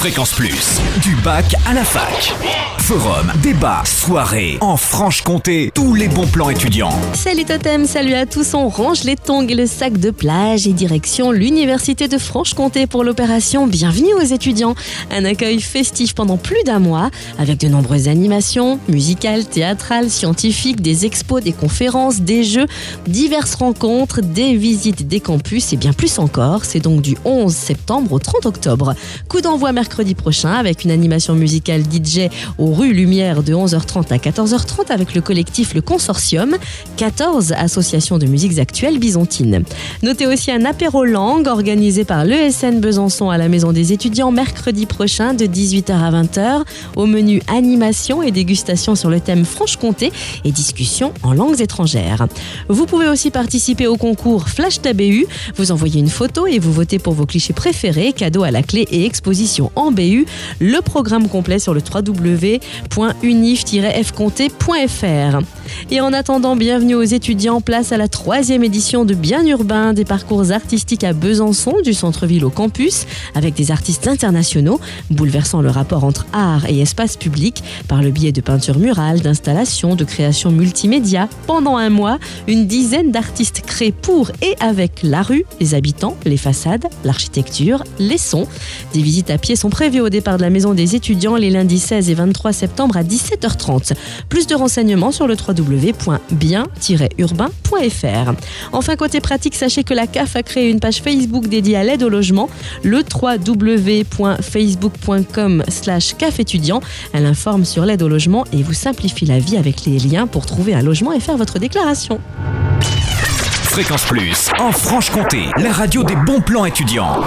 Fréquence Plus, du bac à la fac. Forum, débat, soirée, en Franche-Comté, tous les bons plans étudiants. Salut Totem, salut à tous, on range les tongs et le sac de plage et direction l'Université de Franche-Comté pour l'opération Bienvenue aux étudiants. Un accueil festif pendant plus d'un mois avec de nombreuses animations, musicales, théâtrales, scientifiques, des expos, des conférences, des jeux, diverses rencontres, des visites des campus et bien plus encore. C'est donc du 11 septembre au 30 octobre. Coup d'envoi mercredi prochain avec une animation musicale DJ aux rues Lumière de 11h30 à 14h30 avec le collectif Le Consortium, 14 associations de musiques actuelles byzantines. Notez aussi un apéro langue organisé par l'ESN Besançon à la Maison des étudiants mercredi prochain de 18h à 20h au menu animation et dégustation sur le thème Franche-Comté et discussion en langues étrangères. Vous pouvez aussi participer au concours Flash TBU. Vous envoyez une photo et vous votez pour vos clichés préférés, cadeaux à la clé et exposition en BU. Le programme complet sur le www.unif-fcomté.fr. Et en attendant, bienvenue aux étudiants, place à la troisième édition de Bien Urbain, des parcours artistiques à Besançon, du centre-ville au campus, avec des artistes internationaux, bouleversant le rapport entre art et espace public par le biais de peintures murales, d'installations, de créations multimédia. Pendant un mois, une dizaine d'artistes créent pour et avec la rue, les habitants, les façades, l'architecture, les sons. Des visites à pied sont prévues au départ de la maison des étudiants les lundis 16 et 23 septembre à 17h30. Plus de renseignements sur le www.bien-urbain.fr. Enfin, côté pratique, sachez que la CAF a créé une page Facebook dédiée à l'aide au logement, le www.facebook.com slash CAF étudiant. Elle informe sur l'aide au logement et vous simplifie la vie avec les liens pour trouver un logement et faire votre déclaration. Fréquence Plus, en Franche-Comté, la radio des bons plans étudiants.